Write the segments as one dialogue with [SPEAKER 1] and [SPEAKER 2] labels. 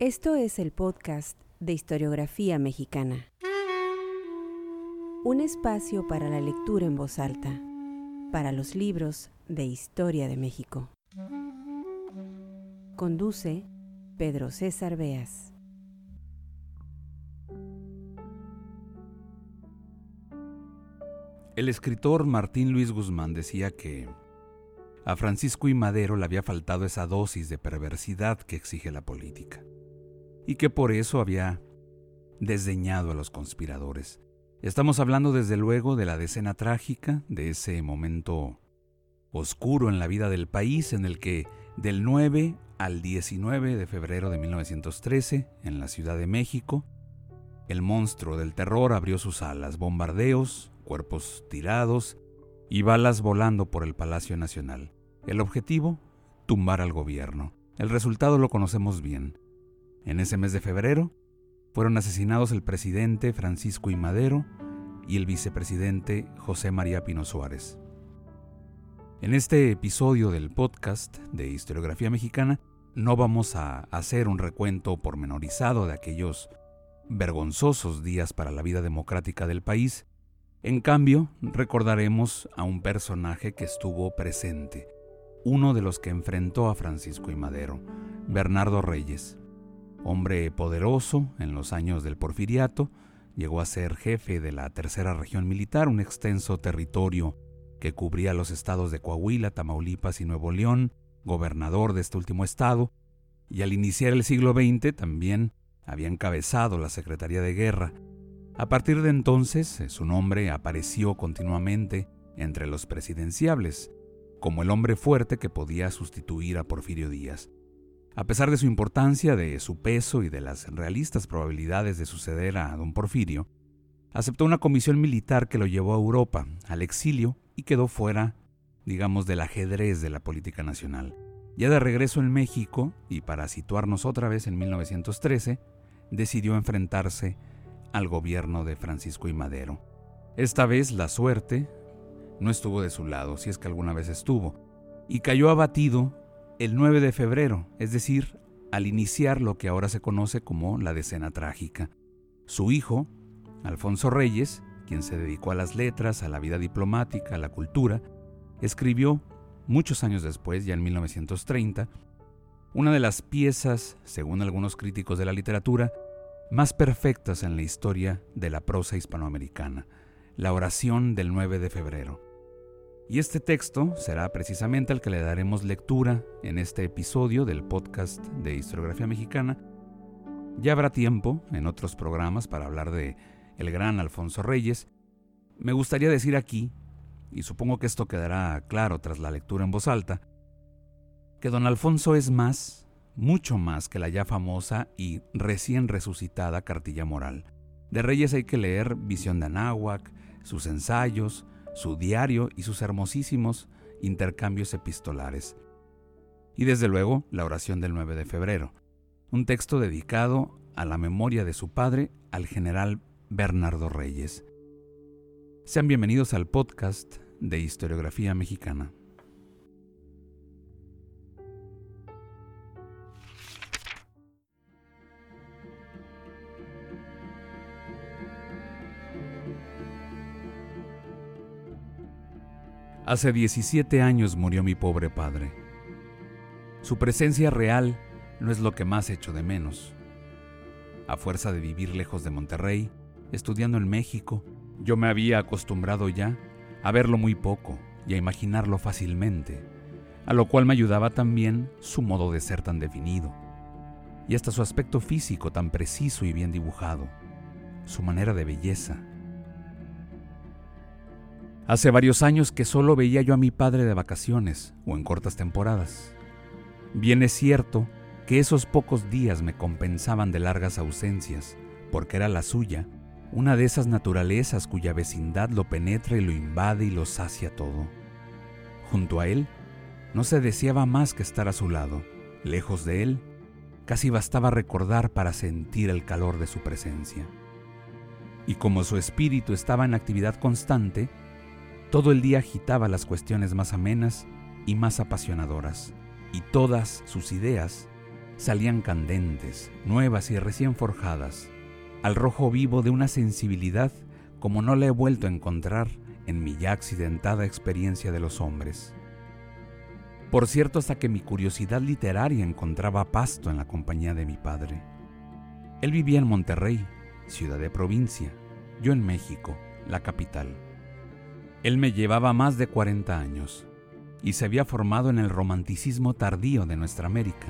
[SPEAKER 1] Esto es el podcast de historiografía mexicana. Un espacio para la lectura en voz alta, para los libros de historia de México. Conduce Pedro César Beas.
[SPEAKER 2] El escritor Martín Luis Guzmán decía que a Francisco y Madero le había faltado esa dosis de perversidad que exige la política, y que por eso había desdeñado a los conspiradores. Estamos hablando desde luego de la decena trágica, de ese momento oscuro en la vida del país en el que del 9 al 19 de febrero de 1913, en la Ciudad de México, el monstruo del terror abrió sus alas, bombardeos, cuerpos tirados y balas volando por el Palacio Nacional. El objetivo, tumbar al gobierno. El resultado lo conocemos bien. En ese mes de febrero, fueron asesinados el presidente Francisco I. Madero y el vicepresidente José María Pino Suárez. En este episodio del podcast de Historiografía Mexicana no vamos a hacer un recuento pormenorizado de aquellos vergonzosos días para la vida democrática del país. En cambio, recordaremos a un personaje que estuvo presente, uno de los que enfrentó a Francisco y Madero, Bernardo Reyes. Hombre poderoso en los años del porfiriato, llegó a ser jefe de la Tercera Región Militar, un extenso territorio que cubría los estados de Coahuila, Tamaulipas y Nuevo León, gobernador de este último estado, y al iniciar el siglo XX también había encabezado la Secretaría de Guerra. A partir de entonces, su nombre apareció continuamente entre los presidenciables, como el hombre fuerte que podía sustituir a Porfirio Díaz. A pesar de su importancia, de su peso y de las realistas probabilidades de suceder a don Porfirio, aceptó una comisión militar que lo llevó a Europa, al exilio, y quedó fuera, digamos, del ajedrez de la política nacional. Ya de regreso en México, y para situarnos otra vez en 1913, decidió enfrentarse al gobierno de Francisco y Madero. Esta vez la suerte no estuvo de su lado, si es que alguna vez estuvo, y cayó abatido el 9 de febrero, es decir, al iniciar lo que ahora se conoce como la decena trágica. Su hijo, Alfonso Reyes, quien se dedicó a las letras, a la vida diplomática, a la cultura, escribió, muchos años después, ya en 1930, una de las piezas, según algunos críticos de la literatura, más perfectas en la historia de la prosa hispanoamericana, la oración del 9 de febrero. Y este texto será precisamente el que le daremos lectura en este episodio del podcast de Historiografía Mexicana. Ya habrá tiempo en otros programas para hablar de el gran Alfonso Reyes. Me gustaría decir aquí, y supongo que esto quedará claro tras la lectura en voz alta, que don Alfonso es más, mucho más que la ya famosa y recién resucitada cartilla moral. De Reyes hay que leer Visión de Anáhuac, sus ensayos, su diario y sus hermosísimos intercambios epistolares. Y desde luego la oración del 9 de febrero, un texto dedicado a la memoria de su padre, al general Bernardo Reyes. Sean bienvenidos al podcast de historiografía mexicana. Hace 17 años murió mi pobre padre. Su presencia real no es lo que más echo de menos. A fuerza de vivir lejos de Monterrey, estudiando en México, yo me había acostumbrado ya a verlo muy poco y a imaginarlo fácilmente, a lo cual me ayudaba también su modo de ser tan definido, y hasta su aspecto físico tan preciso y bien dibujado, su manera de belleza, Hace varios años que solo veía yo a mi padre de vacaciones o en cortas temporadas. Bien es cierto que esos pocos días me compensaban de largas ausencias, porque era la suya, una de esas naturalezas cuya vecindad lo penetra y lo invade y lo sacia todo. Junto a él, no se deseaba más que estar a su lado. Lejos de él, casi bastaba recordar para sentir el calor de su presencia. Y como su espíritu estaba en actividad constante, todo el día agitaba las cuestiones más amenas y más apasionadoras, y todas sus ideas salían candentes, nuevas y recién forjadas, al rojo vivo de una sensibilidad como no la he vuelto a encontrar en mi ya accidentada experiencia de los hombres. Por cierto, hasta que mi curiosidad literaria encontraba pasto en la compañía de mi padre. Él vivía en Monterrey, ciudad de provincia, yo en México, la capital. Él me llevaba más de 40 años y se había formado en el romanticismo tardío de nuestra América.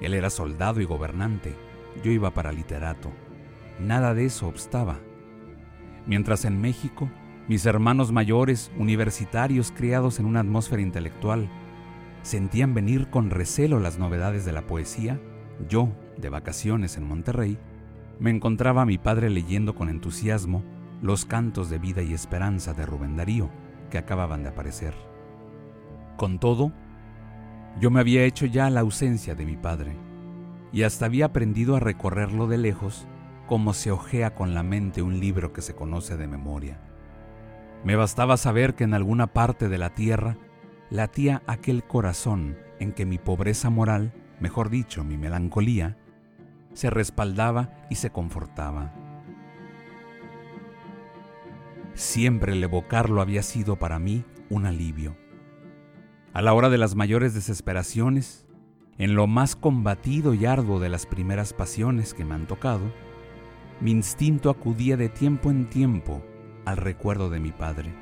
[SPEAKER 2] Él era soldado y gobernante, yo iba para literato. Nada de eso obstaba. Mientras en México, mis hermanos mayores, universitarios criados en una atmósfera intelectual, sentían venir con recelo las novedades de la poesía, yo, de vacaciones en Monterrey, me encontraba a mi padre leyendo con entusiasmo los cantos de vida y esperanza de Rubén Darío, que acababan de aparecer. Con todo, yo me había hecho ya la ausencia de mi padre, y hasta había aprendido a recorrerlo de lejos como se ojea con la mente un libro que se conoce de memoria. Me bastaba saber que en alguna parte de la tierra latía aquel corazón en que mi pobreza moral, mejor dicho, mi melancolía, se respaldaba y se confortaba. Siempre el evocarlo había sido para mí un alivio. A la hora de las mayores desesperaciones, en lo más combatido y arduo de las primeras pasiones que me han tocado, mi instinto acudía de tiempo en tiempo al recuerdo de mi padre,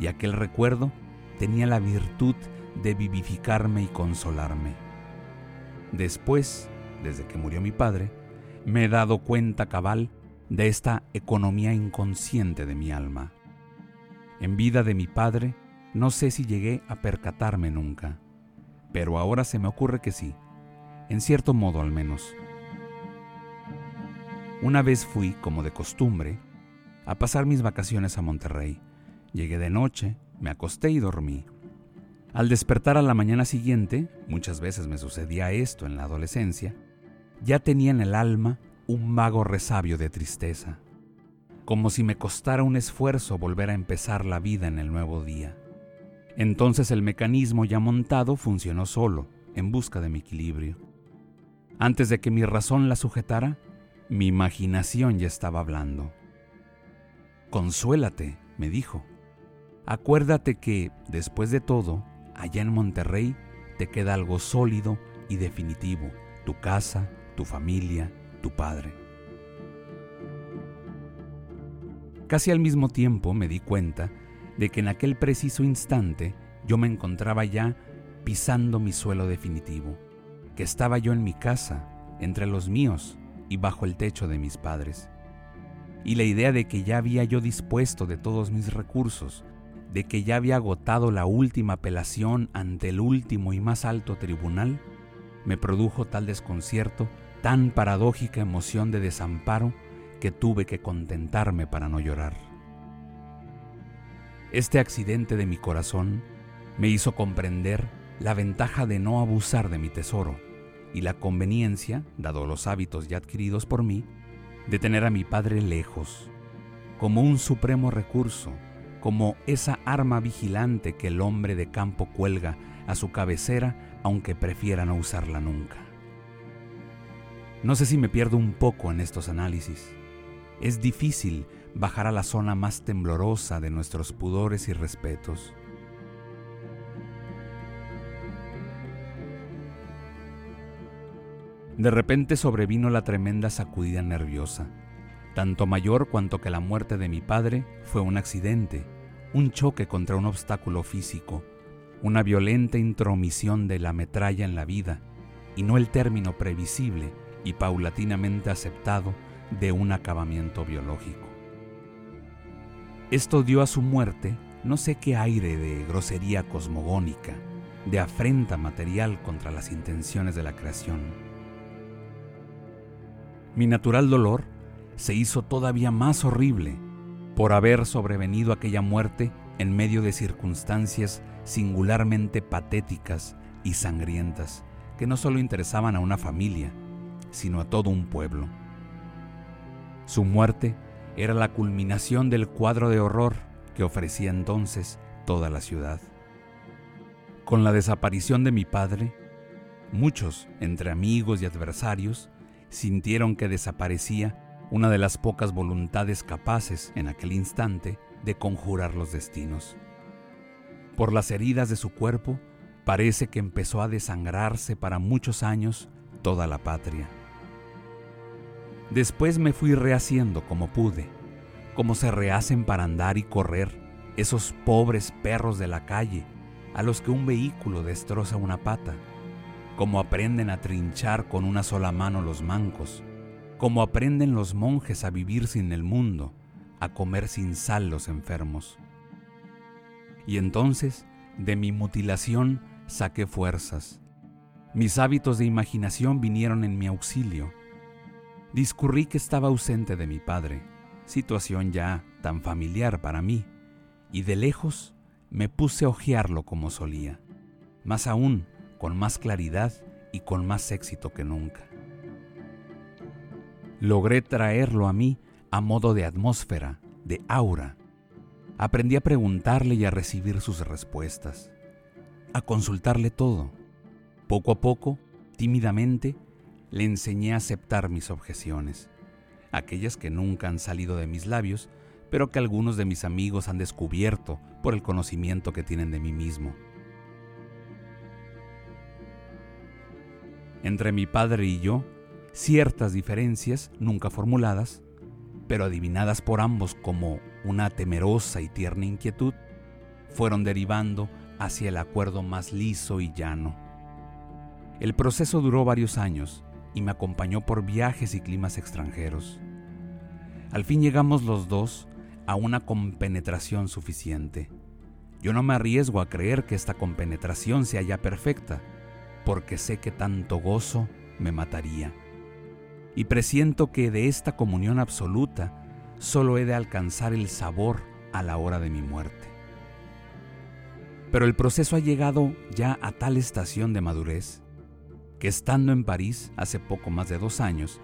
[SPEAKER 2] y aquel recuerdo tenía la virtud de vivificarme y consolarme. Después, desde que murió mi padre, me he dado cuenta cabal de esta economía inconsciente de mi alma. En vida de mi padre, no sé si llegué a percatarme nunca, pero ahora se me ocurre que sí, en cierto modo al menos. Una vez fui, como de costumbre, a pasar mis vacaciones a Monterrey. Llegué de noche, me acosté y dormí. Al despertar a la mañana siguiente, muchas veces me sucedía esto en la adolescencia, ya tenía en el alma un mago resabio de tristeza, como si me costara un esfuerzo volver a empezar la vida en el nuevo día. Entonces el mecanismo ya montado funcionó solo, en busca de mi equilibrio. Antes de que mi razón la sujetara, mi imaginación ya estaba hablando. Consuélate, me dijo. Acuérdate que, después de todo, allá en Monterrey te queda algo sólido y definitivo, tu casa, tu familia, tu padre. Casi al mismo tiempo me di cuenta de que en aquel preciso instante yo me encontraba ya pisando mi suelo definitivo, que estaba yo en mi casa, entre los míos y bajo el techo de mis padres y la idea de que ya había yo dispuesto de todos mis recursos, de que ya había agotado la última apelación ante el último y más alto tribunal, me produjo tal desconcierto, tan paradójica emoción de desamparo, que tuve que contentarme para no llorar. Este accidente de mi corazón me hizo comprender la ventaja de no abusar de mi tesoro y la conveniencia, dado los hábitos ya adquiridos por mí, de tener a mi padre lejos, como un supremo recurso, como esa arma vigilante que el hombre de campo cuelga a su cabecera aunque prefiera no usarla nunca. No sé si me pierdo un poco en estos análisis. Es difícil bajar a la zona más temblorosa de nuestros pudores y respetos. De repente sobrevino la tremenda sacudida nerviosa, tanto mayor cuanto que la muerte de mi padre fue un accidente, un choque contra un obstáculo físico, una violenta intromisión de la metralla en la vida, y no el término previsible y paulatinamente aceptado de un acabamiento biológico. Esto dio a su muerte no sé qué aire de grosería cosmogónica, de afrenta material contra las intenciones de la creación mi natural dolor se hizo todavía más horrible por haber sobrevenido aquella muerte en medio de circunstancias singularmente patéticas y sangrientas que no solo interesaban a una familia, sino a todo un pueblo. Su muerte era la culminación del cuadro de horror que ofrecía entonces toda la ciudad. Con la desaparición de mi padre, Muchos, entre amigos y adversarios, sintieron que desaparecía una de las pocas voluntades capaces en aquel instante de conjurar los destinos. Por las heridas de su cuerpo, parece que empezó a desangrarse para muchos años toda la patria. Después me fui rehaciendo como pude, como se rehacen para andar y correr esos pobres perros de la calle a los que un vehículo destroza una pata como aprenden a trinchar con una sola mano los mancos, como aprenden los monjes a vivir sin el mundo, a comer sin sal los enfermos. Y entonces, de mi mutilación saqué fuerzas. Mis hábitos de imaginación vinieron en mi auxilio. Discurrí que estaba ausente de mi padre, situación ya tan familiar para mí, y de lejos me puse a ojearlo como solía. Más aún, con más claridad y con más éxito que nunca. Logré traerlo a mí a modo de atmósfera, de aura. Aprendí a preguntarle y a recibir sus respuestas, a consultarle todo. Poco a poco, tímidamente, le enseñé a aceptar mis objeciones, aquellas que nunca han salido de mis labios, pero que algunos de mis amigos han descubierto por el conocimiento que tienen de mí mismo. entre mi padre y yo ciertas diferencias nunca formuladas, pero adivinadas por ambos como una temerosa y tierna inquietud, fueron derivando hacia el acuerdo más liso y llano. El proceso duró varios años y me acompañó por viajes y climas extranjeros. Al fin llegamos los dos a una compenetración suficiente. Yo no me arriesgo a creer que esta compenetración sea ya perfecta, porque sé que tanto gozo me mataría. Y presiento que de esta comunión absoluta solo he de alcanzar el sabor a la hora de mi muerte. Pero el proceso ha llegado ya a tal estación de madurez que estando en París hace poco más de dos años,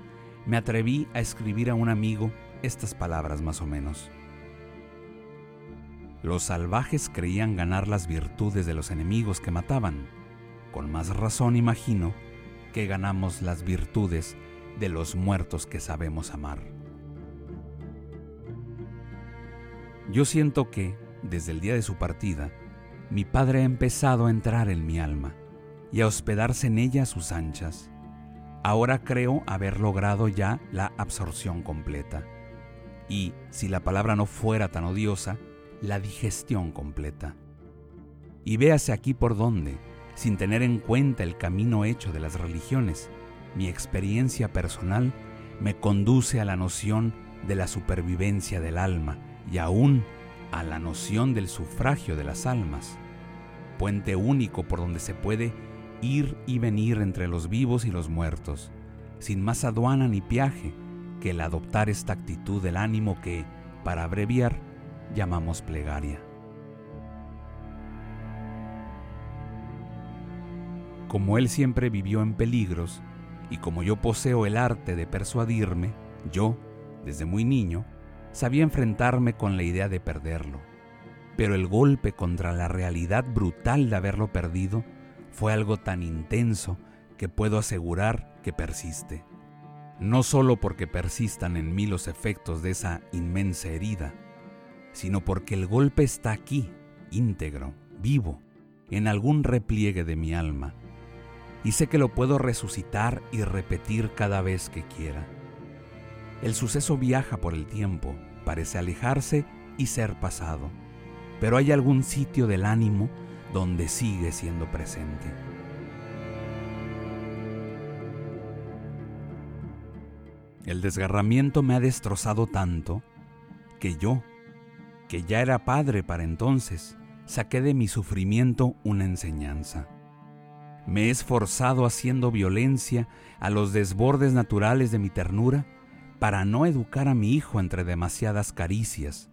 [SPEAKER 2] me atreví a escribir a un amigo estas palabras más o menos. Los salvajes creían ganar las virtudes de los enemigos que mataban con más razón imagino que ganamos las virtudes de los muertos que sabemos amar. Yo siento que, desde el día de su partida, mi padre ha empezado a entrar en mi alma y a hospedarse en ella a sus anchas. Ahora creo haber logrado ya la absorción completa. Y, si la palabra no fuera tan odiosa, la digestión completa. Y véase aquí por dónde, sin tener en cuenta el camino hecho de las religiones. Mi experiencia personal me conduce a la noción de la supervivencia del alma y aún a la noción del sufragio de las almas, puente único por donde se puede ir y venir entre los vivos y los muertos, sin más aduana ni piaje que el adoptar esta actitud del ánimo que, para abreviar, llamamos plegaria. Como él siempre vivió en peligros, y como yo poseo el arte de persuadirme, yo, desde muy niño, sabía enfrentarme con la idea de perderlo. Pero el golpe contra la realidad brutal de haberlo perdido fue algo tan intenso que puedo asegurar que persiste. No solo porque persistan en mí los efectos de esa inmensa herida, sino porque el golpe está aquí, íntegro, vivo, en algún repliegue de mi alma, y sé que lo puedo resucitar y repetir cada vez que quiera. El suceso viaja por el tiempo, parece alejarse y ser pasado, pero hay algún sitio del ánimo donde sigue siendo presente. El desgarramiento me ha destrozado tanto que yo, que ya era padre para entonces, saqué de mi sufrimiento una enseñanza. Me he esforzado haciendo violencia a los desbordes naturales de mi ternura para no educar a mi hijo entre demasiadas caricias,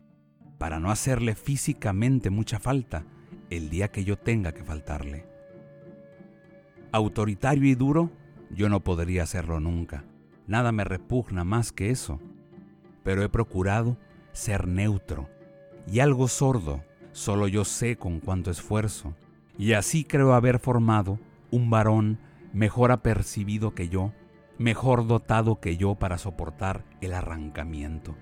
[SPEAKER 2] para no hacerle físicamente mucha falta el día que yo tenga que faltarle. Autoritario y duro, yo no podría hacerlo nunca. Nada me repugna más que eso. Pero he procurado ser neutro y algo sordo, solo yo sé con cuánto esfuerzo. Y así creo haber formado un varón mejor apercibido que yo, mejor dotado que yo para soportar el arrancamiento.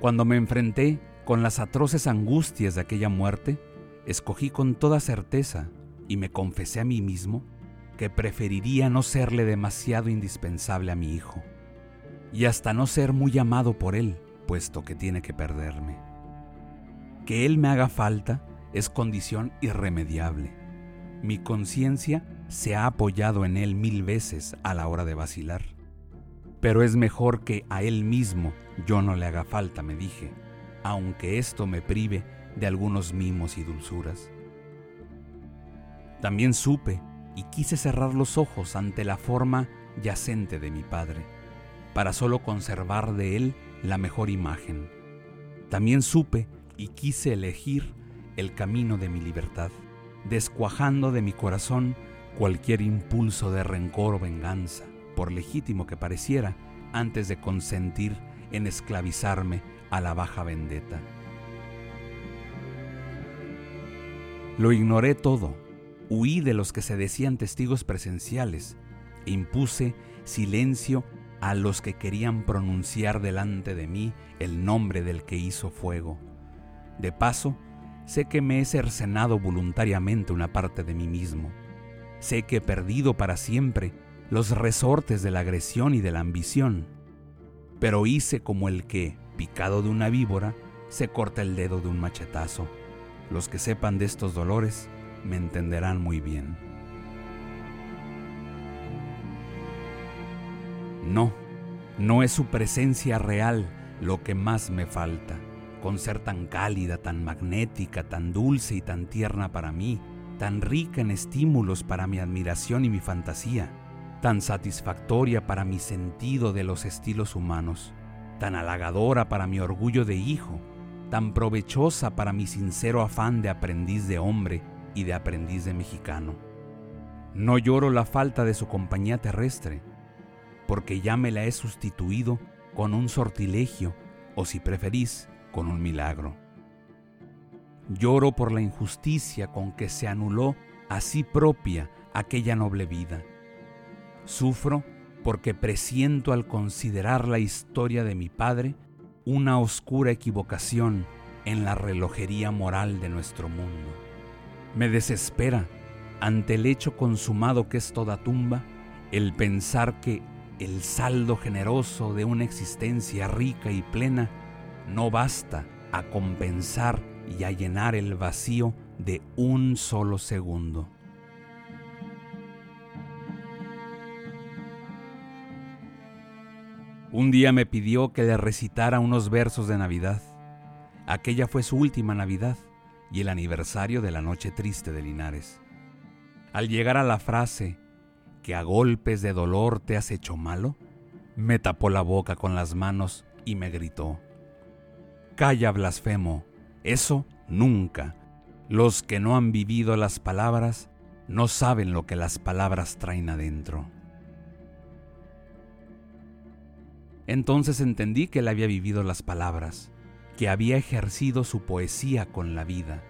[SPEAKER 2] Cuando me enfrenté con las atroces angustias de aquella muerte, escogí con toda certeza y me confesé a mí mismo que preferiría no serle demasiado indispensable a mi hijo, y hasta no ser muy amado por él, puesto que tiene que perderme. Que él me haga falta es condición irremediable. Mi conciencia se ha apoyado en él mil veces a la hora de vacilar. Pero es mejor que a él mismo yo no le haga falta, me dije, aunque esto me prive de algunos mimos y dulzuras. También supe y quise cerrar los ojos ante la forma yacente de mi Padre, para solo conservar de Él la mejor imagen. También supe y quise elegir el camino de mi libertad, descuajando de mi corazón cualquier impulso de rencor o venganza, por legítimo que pareciera, antes de consentir en esclavizarme a la baja vendetta. Lo ignoré todo Huí de los que se decían testigos presenciales e impuse silencio a los que querían pronunciar delante de mí el nombre del que hizo fuego. De paso, sé que me he cercenado voluntariamente una parte de mí mismo. Sé que he perdido para siempre los resortes de la agresión y de la ambición. Pero hice como el que, picado de una víbora, se corta el dedo de un machetazo. Los que sepan de estos dolores me entenderán muy bien. No, no es su presencia real lo que más me falta, con ser tan cálida, tan magnética, tan dulce y tan tierna para mí, tan rica en estímulos para mi admiración y mi fantasía, tan satisfactoria para mi sentido de los estilos humanos, tan halagadora para mi orgullo de hijo, tan provechosa para mi sincero afán de aprendiz de hombre y de aprendiz de mexicano. No lloro la falta de su compañía terrestre, porque ya me la he sustituido con un sortilegio o si preferís, con un milagro. Lloro por la injusticia con que se anuló a sí propia aquella noble vida. Sufro porque presiento al considerar la historia de mi padre una oscura equivocación en la relojería moral de nuestro mundo. Me desespera ante el hecho consumado que es toda tumba el pensar que el saldo generoso de una existencia rica y plena no basta a compensar y a llenar el vacío de un solo segundo. Un día me pidió que le recitara unos versos de Navidad. Aquella fue su última Navidad y el aniversario de la noche triste de Linares. Al llegar a la frase, que a golpes de dolor te has hecho malo, me tapó la boca con las manos y me gritó, Calla blasfemo, eso nunca. Los que no han vivido las palabras no saben lo que las palabras traen adentro. Entonces entendí que él había vivido las palabras que había ejercido su poesía con la vida,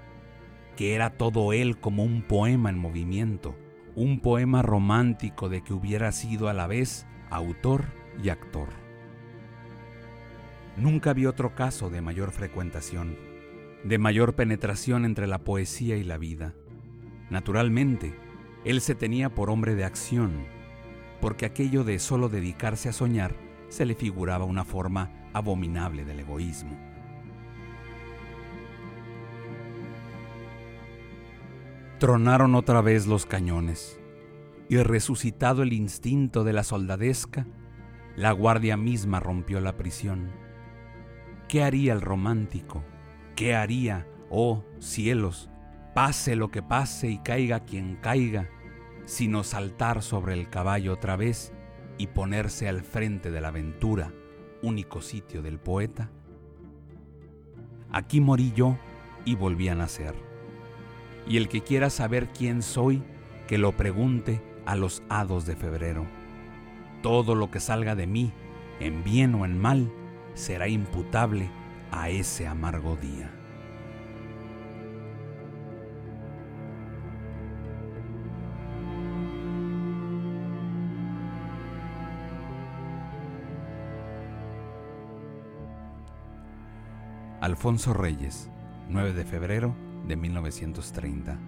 [SPEAKER 2] que era todo él como un poema en movimiento, un poema romántico de que hubiera sido a la vez autor y actor. Nunca vi otro caso de mayor frecuentación, de mayor penetración entre la poesía y la vida. Naturalmente, él se tenía por hombre de acción, porque aquello de solo dedicarse a soñar se le figuraba una forma abominable del egoísmo. Tronaron otra vez los cañones, y resucitado el instinto de la soldadesca, la guardia misma rompió la prisión. ¿Qué haría el romántico? ¿Qué haría, oh cielos, pase lo que pase y caiga quien caiga, sino saltar sobre el caballo otra vez y ponerse al frente de la aventura, único sitio del poeta? Aquí morí yo y volví a nacer y el que quiera saber quién soy, que lo pregunte a los hados de febrero. Todo lo que salga de mí, en bien o en mal, será imputable a ese amargo día. Alfonso Reyes, 9 de febrero de 1930.